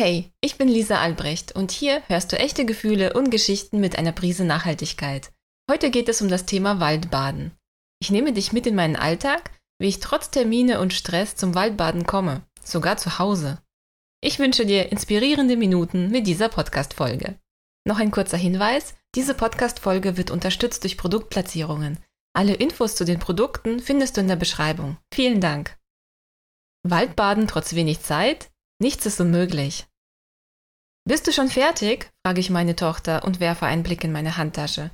Hey, ich bin Lisa Albrecht und hier hörst du echte Gefühle und Geschichten mit einer Prise Nachhaltigkeit. Heute geht es um das Thema Waldbaden. Ich nehme dich mit in meinen Alltag, wie ich trotz Termine und Stress zum Waldbaden komme, sogar zu Hause. Ich wünsche dir inspirierende Minuten mit dieser Podcast-Folge. Noch ein kurzer Hinweis: Diese Podcast-Folge wird unterstützt durch Produktplatzierungen. Alle Infos zu den Produkten findest du in der Beschreibung. Vielen Dank. Waldbaden trotz wenig Zeit? Nichts ist unmöglich. Bist du schon fertig? frage ich meine Tochter und werfe einen Blick in meine Handtasche.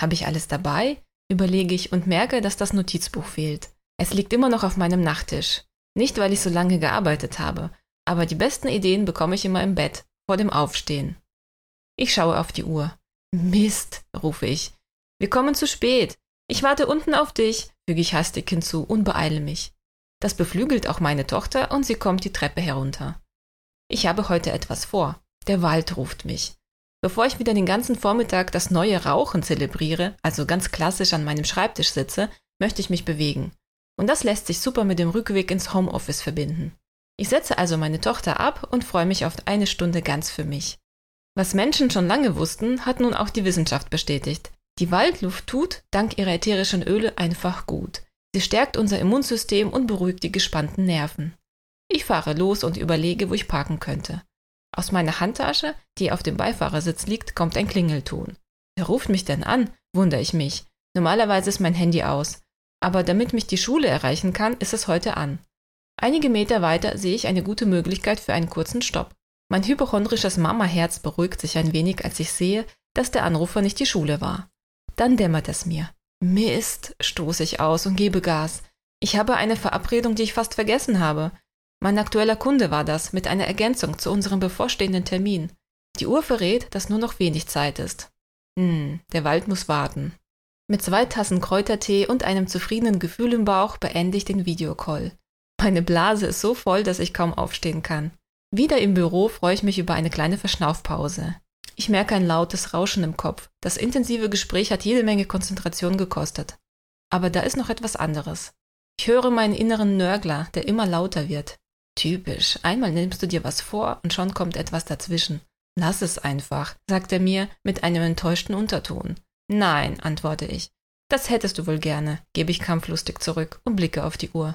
Habe ich alles dabei? überlege ich und merke, dass das Notizbuch fehlt. Es liegt immer noch auf meinem Nachttisch. Nicht, weil ich so lange gearbeitet habe, aber die besten Ideen bekomme ich immer im Bett, vor dem Aufstehen. Ich schaue auf die Uhr. Mist, rufe ich. Wir kommen zu spät. Ich warte unten auf dich, füge ich hastig hinzu und beeile mich. Das beflügelt auch meine Tochter und sie kommt die Treppe herunter. Ich habe heute etwas vor. Der Wald ruft mich. Bevor ich wieder den ganzen Vormittag das neue Rauchen zelebriere, also ganz klassisch an meinem Schreibtisch sitze, möchte ich mich bewegen. Und das lässt sich super mit dem Rückweg ins Homeoffice verbinden. Ich setze also meine Tochter ab und freue mich auf eine Stunde ganz für mich. Was Menschen schon lange wussten, hat nun auch die Wissenschaft bestätigt. Die Waldluft tut, dank ihrer ätherischen Öle, einfach gut. Sie stärkt unser Immunsystem und beruhigt die gespannten Nerven. Ich fahre los und überlege, wo ich parken könnte. Aus meiner Handtasche, die auf dem Beifahrersitz liegt, kommt ein Klingelton. Wer ruft mich denn an? wundere ich mich. Normalerweise ist mein Handy aus. Aber damit mich die Schule erreichen kann, ist es heute an. Einige Meter weiter sehe ich eine gute Möglichkeit für einen kurzen Stopp. Mein hypochondrisches Mamaherz beruhigt sich ein wenig, als ich sehe, dass der Anrufer nicht die Schule war. Dann dämmert es mir. Mist, stoße ich aus und gebe Gas. Ich habe eine Verabredung, die ich fast vergessen habe. Mein aktueller Kunde war das, mit einer Ergänzung zu unserem bevorstehenden Termin. Die Uhr verrät, dass nur noch wenig Zeit ist. Hm, der Wald muss warten. Mit zwei Tassen Kräutertee und einem zufriedenen Gefühl im Bauch beende ich den Videocall. Meine Blase ist so voll, dass ich kaum aufstehen kann. Wieder im Büro freue ich mich über eine kleine Verschnaufpause. Ich merke ein lautes Rauschen im Kopf. Das intensive Gespräch hat jede Menge Konzentration gekostet. Aber da ist noch etwas anderes. Ich höre meinen inneren Nörgler, der immer lauter wird. Typisch. Einmal nimmst du dir was vor und schon kommt etwas dazwischen. Lass es einfach, sagt er mir mit einem enttäuschten Unterton. Nein, antworte ich. Das hättest du wohl gerne, gebe ich kampflustig zurück und blicke auf die Uhr.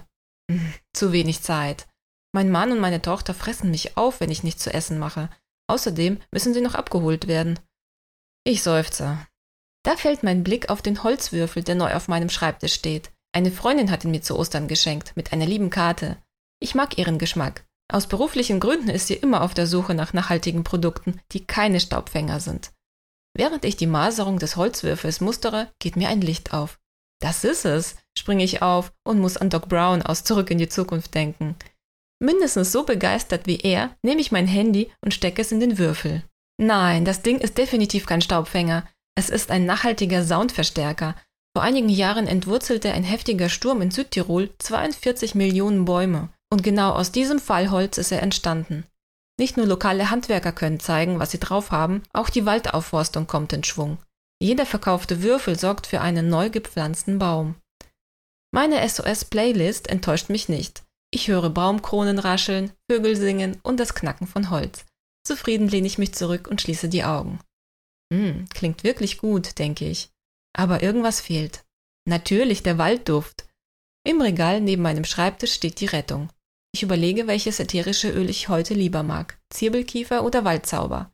Hm, zu wenig Zeit. Mein Mann und meine Tochter fressen mich auf, wenn ich nichts zu essen mache. Außerdem müssen sie noch abgeholt werden. Ich seufze. Da fällt mein Blick auf den Holzwürfel, der neu auf meinem Schreibtisch steht. Eine Freundin hat ihn mir zu Ostern geschenkt, mit einer lieben Karte. Ich mag ihren Geschmack. Aus beruflichen Gründen ist sie immer auf der Suche nach nachhaltigen Produkten, die keine Staubfänger sind. Während ich die Maserung des Holzwürfels mustere, geht mir ein Licht auf. Das ist es, springe ich auf und muss an Doc Brown aus Zurück in die Zukunft denken. Mindestens so begeistert wie er nehme ich mein Handy und stecke es in den Würfel. Nein, das Ding ist definitiv kein Staubfänger. Es ist ein nachhaltiger Soundverstärker. Vor einigen Jahren entwurzelte ein heftiger Sturm in Südtirol 42 Millionen Bäume. Und genau aus diesem Fallholz ist er entstanden. Nicht nur lokale Handwerker können zeigen, was sie drauf haben, auch die Waldaufforstung kommt in Schwung. Jeder verkaufte Würfel sorgt für einen neu gepflanzten Baum. Meine SOS-Playlist enttäuscht mich nicht. Ich höre Baumkronen rascheln, Vögel singen und das Knacken von Holz. Zufrieden lehne ich mich zurück und schließe die Augen. Hm, klingt wirklich gut, denke ich. Aber irgendwas fehlt. Natürlich der Waldduft. Im Regal neben meinem Schreibtisch steht die Rettung. Ich überlege, welches ätherische Öl ich heute lieber mag, Zirbelkiefer oder Waldzauber.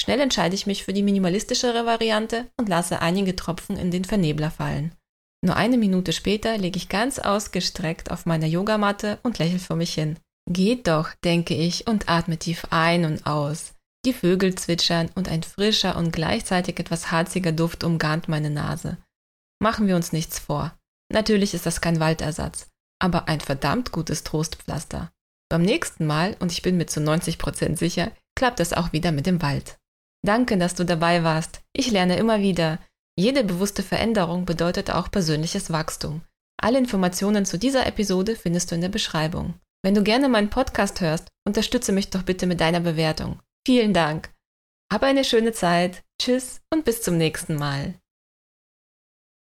Schnell entscheide ich mich für die minimalistischere Variante und lasse einige Tropfen in den Vernebler fallen. Nur eine Minute später liege ich ganz ausgestreckt auf meiner Yogamatte und lächle vor mich hin. Geht doch, denke ich und atme tief ein und aus. Die Vögel zwitschern und ein frischer und gleichzeitig etwas harziger Duft umgarnt meine Nase. Machen wir uns nichts vor. Natürlich ist das kein Waldersatz aber ein verdammt gutes Trostpflaster. Beim nächsten Mal, und ich bin mir zu 90% sicher, klappt es auch wieder mit dem Wald. Danke, dass du dabei warst. Ich lerne immer wieder. Jede bewusste Veränderung bedeutet auch persönliches Wachstum. Alle Informationen zu dieser Episode findest du in der Beschreibung. Wenn du gerne meinen Podcast hörst, unterstütze mich doch bitte mit deiner Bewertung. Vielen Dank. Hab eine schöne Zeit. Tschüss und bis zum nächsten Mal.